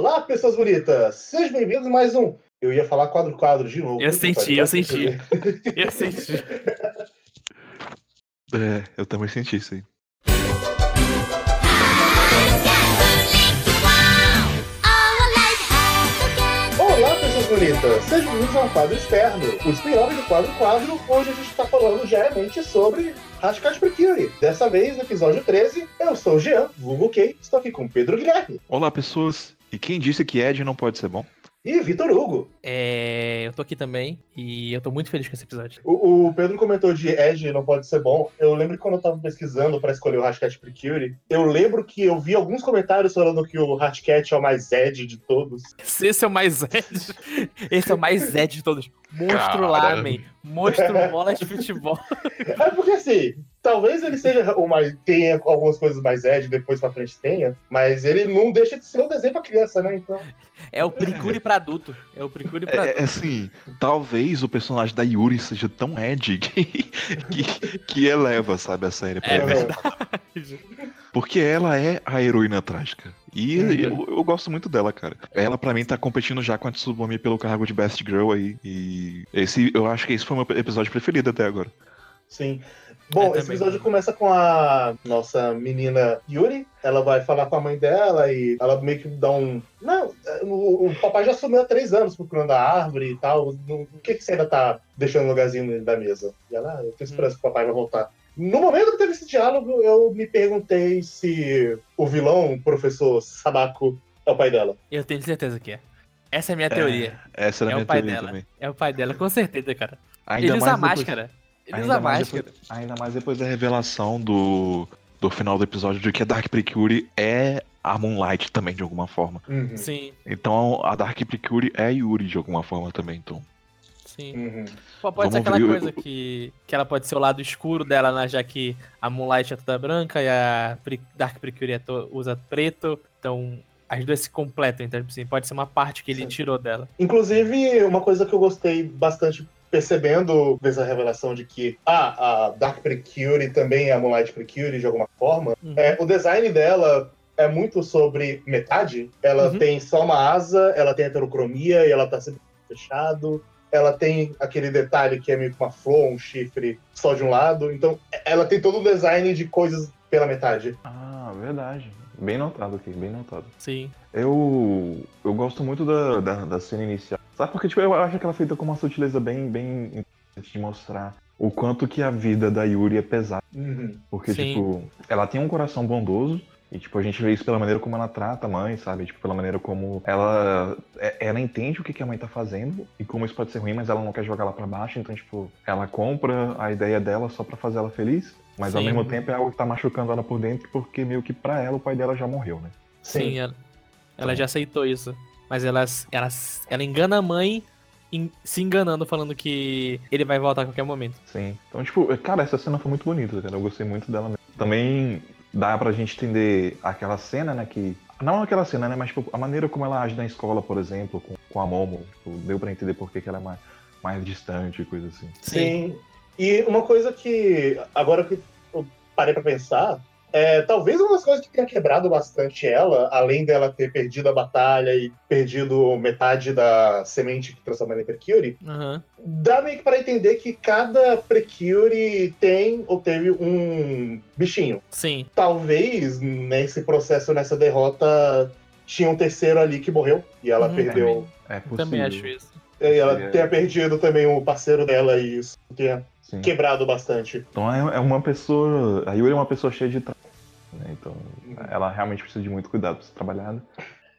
Olá, pessoas bonitas! Sejam bem-vindos a mais um. Eu ia falar quadro-quadro de novo. Eu senti, eu senti. Eu senti. É, eu também senti isso aí. Olá, pessoas bonitas! Sejam bem-vindos ao quadro externo, o spin-off do quadro-quadro, onde a gente está falando diariamente sobre Hashtag Precure. Dessa vez, no episódio 13, eu sou o Jean, vulgo K, estou aqui com Pedro Guilherme Olá, pessoas. E quem disse que Ed não pode ser bom? e Vitor Hugo. É, eu tô aqui também e eu tô muito feliz com esse episódio. O, o Pedro comentou de Edge não pode ser bom. Eu lembro que quando eu tava pesquisando para escolher o Hashtag Precure, eu lembro que eu vi alguns comentários falando que o Hashtag é o mais Edge de todos. Esse é o mais Zed. Esse é o mais Zed de todos. Monstro. Lamen. Monstro bola de futebol. É porque assim, talvez ele seja o mais. tenha algumas coisas mais Edge, depois pra frente tenha, mas ele não deixa de ser um desenho pra criança, né? Então. É o Precure pra adulto. É o Precure pra É, adulto. é assim, talvez o personagem da Yuri seja tão Ed que, que, que eleva, sabe, a série. pra É verdade. Porque ela é a heroína trágica. E Uhum. eu, eu gosto muito dela, cara. Ela, pra mim, tá competindo já com a Tsubame pelo cargo de Best Girl aí. E esse, eu acho que esse foi o meu episódio preferido até agora. Sim. Bom, Eu esse também. episódio começa com a nossa menina Yuri. Ela vai falar com a mãe dela e ela meio que dá um. Não, o, o papai já sumiu há três anos procurando a árvore e tal. O que, que você ainda tá deixando no lugarzinho da mesa? E ela, ah, eu tenho esperança que o papai vai voltar. No momento que teve esse diálogo, eu me perguntei se o vilão, o professor Sadako, é o pai dela. Eu tenho certeza que é. Essa é a minha teoria. Essa era a É minha o pai teoria dela. também. É o pai dela, com certeza, cara. Ainda Ele usa mais depois- máscara. Ele ainda mais depois- ainda mais depois da revelação do, do final do episódio de que a Dark Precure é a Moonlight também, de alguma forma. Uhum. Sim, Então a Dark Precure é a Yuri de alguma forma também, então. sim. Uhum. Pô, Pode ser Vamos aquela ver, coisa eu- que, que ela pode ser o lado escuro dela, né, já que a Moonlight é toda branca e a Dark Precure é to- usa preto. Então, as duas se completam. Então, assim, pode ser uma parte que ele Sim. tirou dela. Inclusive, uma coisa que eu gostei bastante percebendo dessa revelação de que ah, a Dark Precure também é a Moonlight Precure de alguma forma, Uhum. é, o design dela é muito sobre metade. Ela Uhum. tem só uma asa, ela tem heterocromia e ela tá sempre fechado. Ela tem aquele detalhe que é meio que uma flor, um chifre só de um lado. Então, ela tem todo um design de coisas pela metade. Ah, verdade. Bem notado aqui, bem notado. Sim. Eu, eu gosto muito da, da, da cena inicial. Sabe porque tipo, eu acho que ela é feita com uma sutileza bem, bem interessante de mostrar o quanto que a vida da Yuri é pesada. Uhum. Porque, Sim. tipo, ela tem um coração bondoso. E, tipo, a gente vê isso pela maneira como ela trata a mãe, sabe? Tipo, pela maneira como ela... é- Ela entende o que que a mãe tá fazendo e como isso pode ser ruim, mas ela não quer jogar ela pra baixo. Então, tipo, ela compra a ideia dela só pra fazer ela feliz. Mas, ao Sim. mesmo tempo, é algo que tá machucando ela por dentro, porque meio que pra ela, o pai dela já morreu, né? Sim, ela, ela Então. já aceitou isso. Mas ela, ela, ela engana a mãe em- se enganando, falando que ele vai voltar a qualquer momento. Sim. Então, tipo, cara, essa cena foi muito bonita, cara. Eu gostei muito dela mesmo. Também dá pra gente entender aquela cena, né, que... Não aquela cena, né, mas tipo, a maneira como ela age na escola, por exemplo, com, com a Momo. Tipo, deu pra entender por que que ela é mais, mais distante e coisa assim. Sim. E uma coisa que, agora que eu parei pra pensar, é, talvez uma das coisas que tenha quebrado bastante ela, além dela ter perdido a batalha e perdido metade da semente que transforma ela em Precure, Aham. dá meio que para entender que cada Precure tem ou teve um bichinho. Sim. Talvez nesse processo, nessa derrota, tinha um terceiro ali que morreu e ela Uhum. perdeu. É Eu possível. também acho isso. E ela Seria- tenha perdido também o parceiro dela e isso tenha Sim. quebrado bastante. Então é, é uma pessoa... A Yuri é uma pessoa cheia de trauma, né? Então, ela realmente precisa de muito cuidado pra ser trabalhada.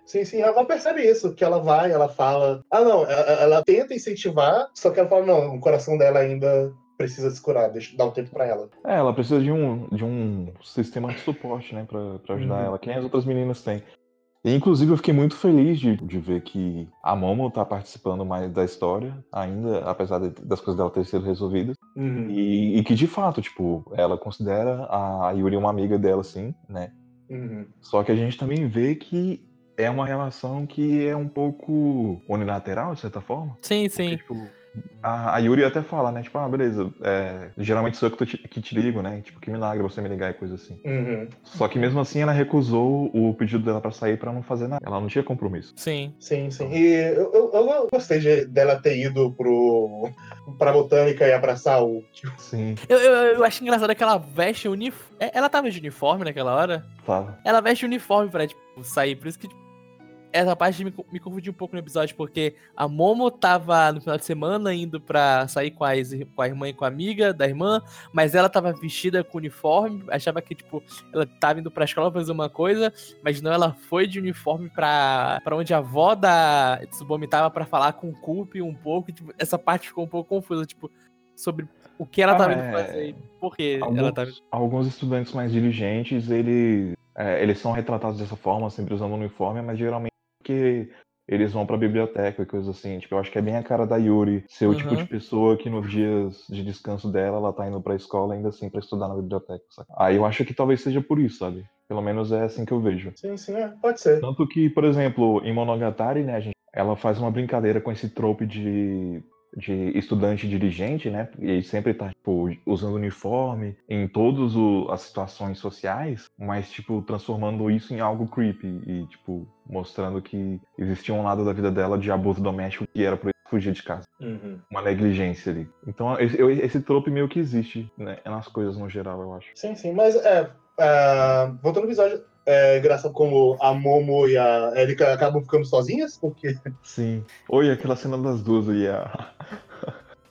Sim, sim, ela percebe isso, que ela vai, ela fala. Ah, não, ela, ela tenta incentivar, só que ela fala, não, o coração dela ainda precisa se curar, deixa dar um tempo pra ela. É, ela precisa de um, de um sistema de suporte, né, pra, pra ajudar Uhum. ela, que nem as outras meninas têm. E, inclusive, eu fiquei muito feliz de, de ver que a Momo tá participando mais da história, ainda, apesar de- das coisas dela terem sido resolvidas. Uhum. E, e que, de fato, tipo, ela considera a Yuri uma amiga dela, sim, né? Uhum. Só que a gente também vê que é uma relação que é um pouco unilateral, de certa forma. Sim, Porque, sim. tipo, A, a Yuri até fala, né? Tipo, ah, beleza, é, geralmente sou eu que, te, que te ligo, né? Tipo, que milagre você me ligar e coisa assim. Uhum. Só que mesmo assim ela recusou o pedido dela pra sair pra não fazer nada. Ela não tinha compromisso. Sim. Sim, sim. E eu, eu, eu gostei de, dela ter ido pro, pra botânica e abraçar o. Sim, Eu, eu, eu acho engraçado que ela veste uniforme. Ela tava de uniforme naquela hora? tava. Ela veste uniforme pra, tipo, sair. Por isso que, tipo, essa parte me, me confundiu um pouco no episódio, porque a Momo tava no final de semana indo pra sair com, ir- com a irmã e com a amiga da irmã, mas ela tava vestida com uniforme, achava que, tipo, ela tava indo pra escola fazer uma coisa, mas não, ela foi de uniforme pra, pra onde a avó da Tsubomi tava pra falar com o Kupi um pouco, e, tipo, essa parte ficou um pouco confusa, tipo, sobre o que ela Ah, tava indo é. fazer e por que ela Alguns, tava... alguns estudantes mais diligentes, ele, é, eles são retratados dessa forma, sempre usando uniforme, mas geralmente porque eles vão pra biblioteca e coisas assim. Tipo, eu acho que é bem a cara da Yuri ser o tipo Uhum. de pessoa que nos dias de descanso dela, ela tá indo pra escola ainda assim pra estudar na biblioteca, sabe? Aí eu acho que talvez seja por isso, sabe? Pelo menos é assim que eu vejo. Sim, sim, é, pode ser. Tanto que, por exemplo, em Monogatari, né, a gente, ela faz uma brincadeira com esse trope de, de estudante dirigente, né? E ele sempre tá, tipo, usando uniforme em todas as situações sociais, mas, tipo, transformando isso em algo creepy e, tipo, mostrando que existia um lado da vida dela de abuso doméstico que era por fugir de casa. Uhum. Uma negligência ali. Então, esse, esse trope meio que existe, né? Nas coisas no geral, eu acho. Sim, sim, mas é. é, voltando ao episódio, é engraçado como a Momo e a Erika acabam ficando sozinhas, porque. Sim. Oi, aquela cena das duas e a,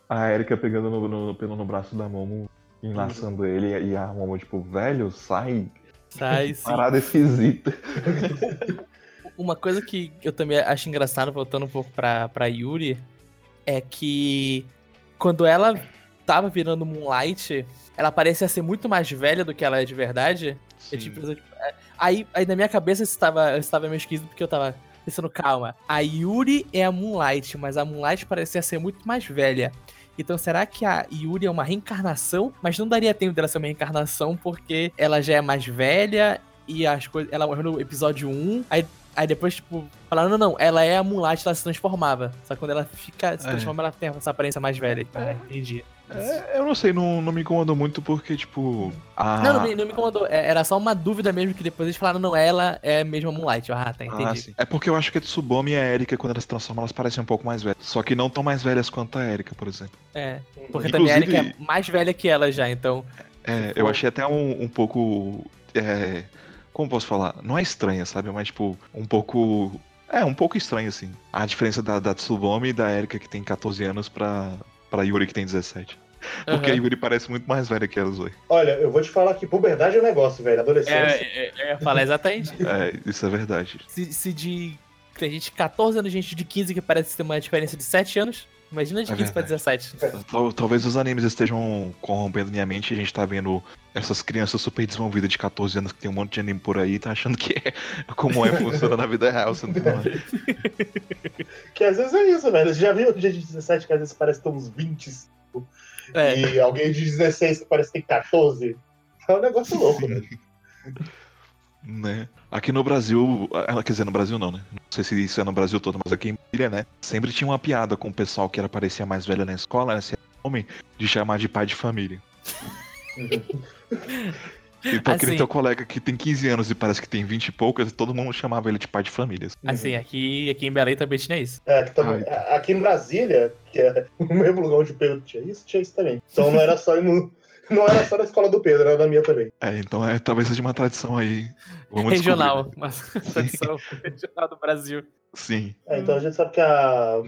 a Erika pegando no, no- pelo no braço da Momo, enlaçando ele, e a Momo, tipo, velho, sai. Sai, sim. Parada esquisita. Uma coisa que eu também acho engraçado, voltando um pouco pra, pra Yuri, é que quando ela tava virando Moonlight, ela parecia ser muito mais velha do que ela é de verdade. Eu, tipo, eu, tipo, é, aí, aí na minha cabeça isso estava, isso estava meio esquisito porque eu tava pensando, calma, a Yuri é a Moonlight, mas a Moonlight parecia ser muito mais velha. Então será que a Yuri é uma reencarnação? Mas não daria tempo dela ser uma reencarnação porque ela já é mais velha e as coisas. Ela morreu no episódio 1. Aí, aí depois, tipo, falaram, não, não, ela é a Moonlight, ela se transformava. Só que quando ela fica, se É. transforma, ela tem essa aparência mais velha. Ah, entendi. É, eu não sei, não, não me incomodou muito porque, tipo. A... Não, não me, não me incomodou. É, Era só uma dúvida mesmo que depois eles falaram, não, ela é mesmo a Moonlight. Ah, tá, Ah, entendi. sim. É porque eu acho que a Tsubome e a Erika, quando elas se transformam, elas parecem um pouco mais velhas. Só que não tão mais velhas quanto a Erika, por exemplo. é. Porque também a Inclusive- Erika é mais velha que ela já, então. É, eu achei até um, um pouco. é, como posso falar? Não é estranha, sabe? Mas, tipo, um pouco. É, um pouco estranho, assim. A diferença da, da Tsubome e da Erika, que tem 14 anos, pra, pra Yuri, que tem 17. Porque a. Yuri parece muito mais velha que elas dois. Olha, eu vou te falar que puberdade é um negócio, velho. Adolescência. É, é, eu ia falar exatamente. É, isso é verdade. se, se de. Tem gente de 14 anos, gente de 15 que parece ter uma diferença de 7 anos. Imagina de É 15 pra verdade. 17. Tal- Talvez os animes estejam corrompendo minha mente e a gente tá vendo essas crianças super desenvolvidas de 14 anos que tem um monte de anime por aí e tá achando que é como é funciona na vida real. Você não tem nada. Que às vezes é isso, velho. Você já viu gente de 17 que às vezes parece ter uns 20 É. e alguém de 16 que parece ter 14? É um negócio louco, velho. Né? Aqui no Brasil, ela quer dizer, no Brasil não, né? Não sei se isso é no Brasil todo, mas aqui em Brasília, né? Sempre tinha uma piada com o pessoal que era parecia mais velha na escola, né? Se era homem, de chamar de pai de família. Então aquele Assim. teu colega que tem 15 anos e parece que tem 20 e poucas, todo mundo chamava ele de pai de família. Assim, aqui, aqui em Belém também tinha isso. É, que também, aqui em Brasília, que é o mesmo lugar onde o Pedro tinha isso, tinha isso também. Então não era só no, não era só na escola do Pedro, era na minha também. É, então é, talvez seja uma tradição aí. Vamos regional. descobrir. Uma tradição regional do Brasil. Sim. É, então a gente sabe que a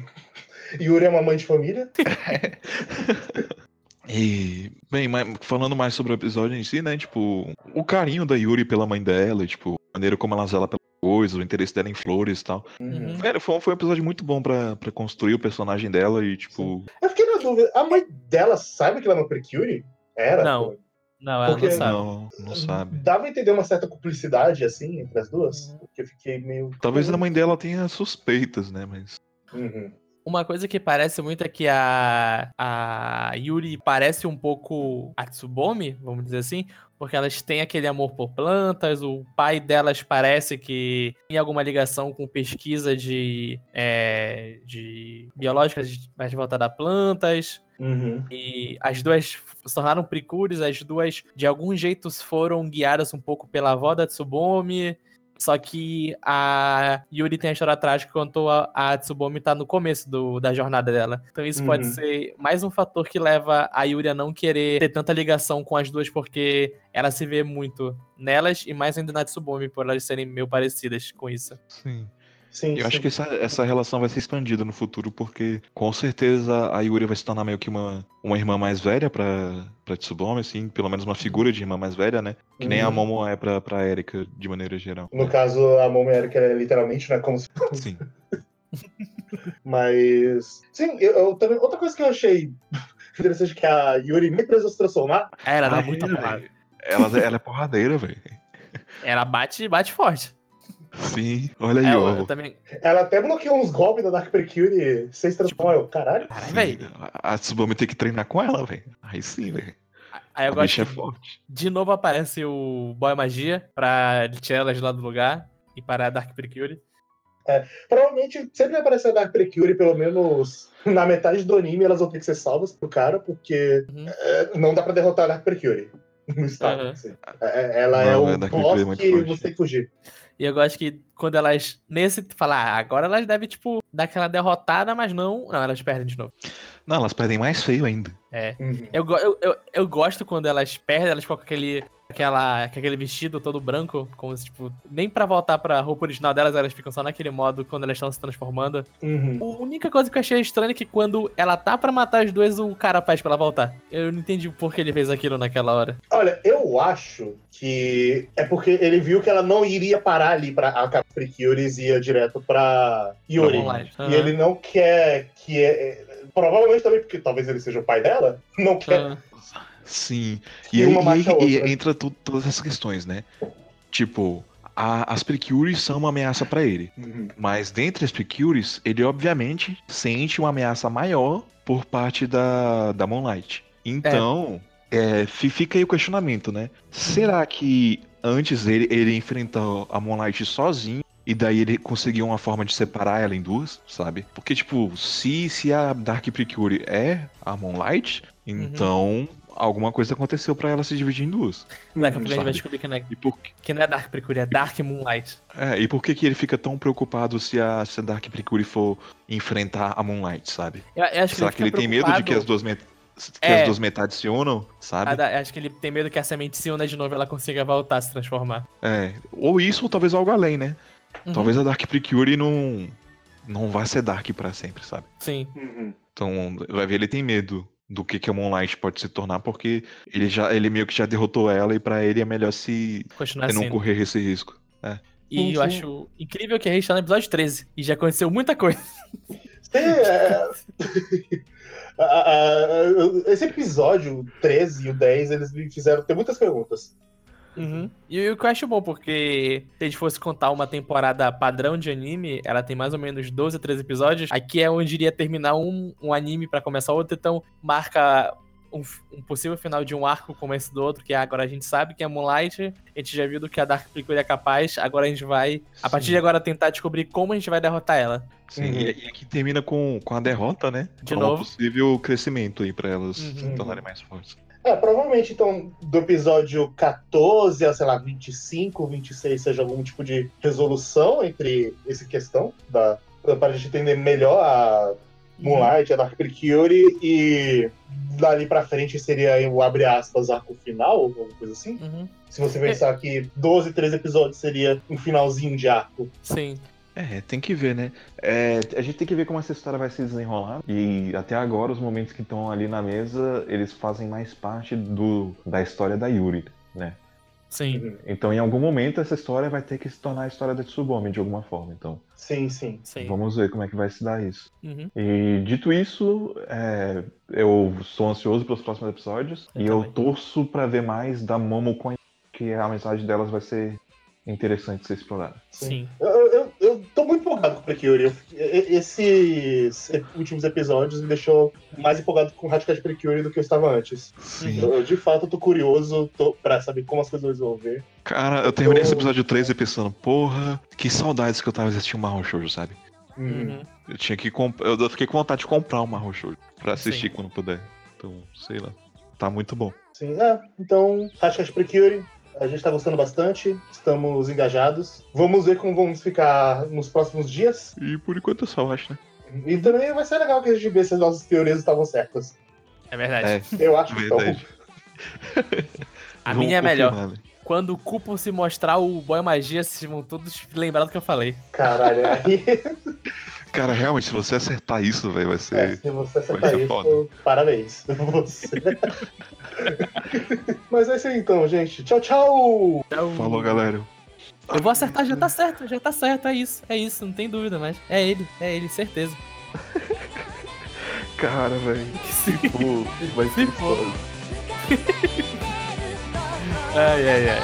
Yuri é uma mãe de família. E, bem, mas falando mais sobre o episódio em si, né? Tipo, o carinho da Yuri pela mãe dela, e, tipo, a maneira como ela zela pelas coisas, o interesse dela em flores e tal. Uhum. Velho, foi, foi um episódio muito bom pra, pra construir o personagem dela e, tipo. Eu fiquei na dúvida, a mãe dela sabe que ela é uma Precure? Era? Não. pô. Não, ela Porque- não sabe. Não, não sabe. Dava a entender uma certa cumplicidade, assim, entre as duas? Porque eu fiquei meio. Talvez a mãe dela tenha suspeitas, né? Mas. Uhum. Uma coisa que parece muito é que a, a Yuri parece um pouco a Tsubomi, vamos dizer assim, porque elas têm aquele amor por plantas. O pai delas parece que tem alguma ligação com pesquisa de, é, de biológicas mais voltada a plantas. Uhum. E as duas se tornaram precures, as duas de algum jeito foram guiadas um pouco pela avó da Tsubomi. Só que a Yuri tem a história trágica enquanto a, a Tsubomi tá no começo do, da jornada dela. Então isso pode Uhum. ser mais um fator que leva a Yuri a não querer ter tanta ligação com as duas, porque ela se vê muito nelas e mais ainda na Tsubomi, por elas serem meio parecidas com isso. Sim. Sim, Eu acho que essa, essa relação vai ser expandida no futuro, porque com certeza a Yuri vai se tornar meio que uma, uma irmã mais velha pra, pra Tsubomi, assim, pelo menos uma figura de irmã mais velha, né? Que nem a Uhum. Momo é pra, pra Erika, de maneira geral. No caso, a Momo Erika é literalmente, né? Como se Sim. Mas. Sim, eu, eu também. Outra coisa que eu achei interessante é que a Yuri nem precisou se transformar. É, Ela dá muita é, porrada. Ela, ela é porradeira, velho. Ela bate, bate forte. Sim, olha aí, É, eu, ó. eu também. Ela até bloqueou uns golpes da Dark Precure sem se transformar. Eu, caralho. Caralho, velho. A Tsubomi tem que treinar com ela, velho. Aí sim, velho. Aí eu A gosto bicha é forte. de novo aparece o Boy Magia pra tirar elas lá do lugar e parar a Dark Precure. Provavelmente sempre vai aparecer a Dark Precure, pelo menos na metade do anime, elas vão ter que ser salvas pro cara, porque Uhum. é, não dá pra derrotar a Dark Precure. No estado. Uhum. assim. É- ela é Não, o a Dark Precure é boss que você tem que fugir. E eu gosto que quando elas, nesse, falar, ah, agora elas devem, tipo, dar aquela derrotada, mas não. Não, elas perdem de novo. Não, elas perdem mais feio ainda. É. Uhum. Eu, eu, eu, eu gosto quando elas perdem, elas ficam com aquele, aquela, com aquele vestido todo branco, como se, tipo, nem pra voltar pra roupa original delas, elas ficam só naquele modo quando elas estão se transformando. Uhum. A única coisa que eu achei estranha é que quando ela tá pra matar as duas, o cara faz pra ela voltar. Eu não entendi por que ele fez aquilo naquela hora. Olha, eu acho que é porque ele viu que ela não iria parar ali pra a Dark Precure e ia direto pra Yuri. Online. E Aham. ele não quer que. É, é, provavelmente também porque talvez ele seja o pai dela, não quer Aham. Sim. E aí, e aí- e outra. entra tu- todas essas questões, né? Tipo, a- as Precures são uma ameaça pra ele. Uhum. Mas dentre as Precures, ele obviamente sente uma ameaça maior por parte da, da Moonlight. Então, é, fi- fica aí o questionamento, né? Será que antes ele, ele enfrentou a Moonlight sozinho e daí ele conseguiu uma forma de separar ela em duas, sabe? Porque, tipo, se, se a Dark Precure é a Moonlight, então alguma coisa aconteceu pra ela se dividir em duas. Daqui a pouco a gente vai descobrir que não, é, E por, que não é Dark Precure, é Dark Moonlight. é, e por que, que ele fica tão preocupado se a, se a Dark Precure for enfrentar a Moonlight, sabe? Eu, eu acho que Será ele que ele tem medo de que as duas, met... que É. as duas metades se unam, Ah, sabe? da- acho que ele tem medo que a semente se una de novo e ela consiga voltar a se transformar. É. Ou isso, ou talvez algo além, né? Uhum. Talvez a Dark Precure não, não vá ser Dark pra sempre, sabe? Sim. Uhum. Então, vai ver, ele tem medo do que, que a Moonlight pode se tornar, porque ele já ele meio que já derrotou ela e pra ele é melhor se não correr esse risco. E Sim, eu sim. acho incrível que a gente tá no episódio 13 e já aconteceu muita coisa. Sim, é- esse episódio 13 e o 10, eles me fizeram ter muitas perguntas. Uhum. E o que eu acho bom, porque se a gente fosse contar uma temporada padrão de anime, ela tem mais ou menos 12 a 13 episódios. Aqui é onde iria terminar um, um anime pra começar outro, então marca um, um possível final de um arco como esse do outro, que agora a gente sabe que é Moonlight, a gente já viu do que a Dark Precure é capaz, agora a gente vai, a partir Sim. de agora, tentar descobrir como a gente vai derrotar ela. Sim, Uhum. e, e aqui termina com, com a derrota, né? De um novo. possível crescimento aí pra elas Uhum. se tornarem mais fortes. É, provavelmente, então, do episódio 14 a, sei lá, 25, 26, seja algum tipo de resolução entre essa questão, da, para a gente entender melhor a Moonlight, a Dark Precure, e dali pra frente seria o abre aspas arco final, ou alguma coisa assim. Uhum. Se você pensar que 12, 13 episódios seria um finalzinho de arco. Sim. É, tem que ver, né? É, a gente tem que ver como essa história vai se desenrolar. E até agora, os momentos que estão ali na mesa, eles fazem mais parte do, da história da Yuri, né? Sim. Então, em algum momento, essa história vai ter que se tornar a história da Tsubomi, de alguma forma. Então, Sim, sim. Sim. vamos ver como é que vai se dar isso. Uhum. E dito isso, é, eu sou ansioso pelos próximos episódios. Eu e eu também. torço pra ver mais da Momo com a- que a mensagem delas vai ser interessante de ser explorada. Sim. Eu, eu, e- esses últimos episódios me deixou mais empolgado com Hatchet Precure do que eu estava antes. Sim. Eu, de fato, tô curioso tô, pra saber como as coisas vão resolver. Cara, eu terminei Eu- esse episódio 3 e pensando, porra, que saudades que eu tava de assistir o Marro Shoujo, sabe? Hum. Uhum. Eu tinha que comp... eu fiquei com vontade de comprar o Marro Shoujo pra assistir Sim. quando puder. Então, sei lá. Tá muito bom. Sim, é. Então, Hatchet Precure, a gente tá gostando bastante, estamos engajados. Vamos ver como vamos ficar nos próximos dias. E por enquanto eu só acho, né? E também vai ser legal que a gente vê se as nossas teorias estavam certas. É verdade. É, Eu acho que estão. verdade. A Vamos minha é melhor. né? Quando o Cupo se mostrar o Boy Magia, vocês vão todos lembrar do que eu falei. Caralho, aí. Cara, realmente, se você acertar isso, velho, vai É, ser. se você Vai acertar ser isso, foda. parabéns. Você. Mas é isso aí então, gente. Tchau, tchau! Falou, galera. Eu vou acertar, já tá certo, já tá certo, é isso, é isso, não tem dúvida mais. É ele, é ele, certeza. Cara, velho. Sim. Pô, vai Se ser for. foda. Ai, ai, ai.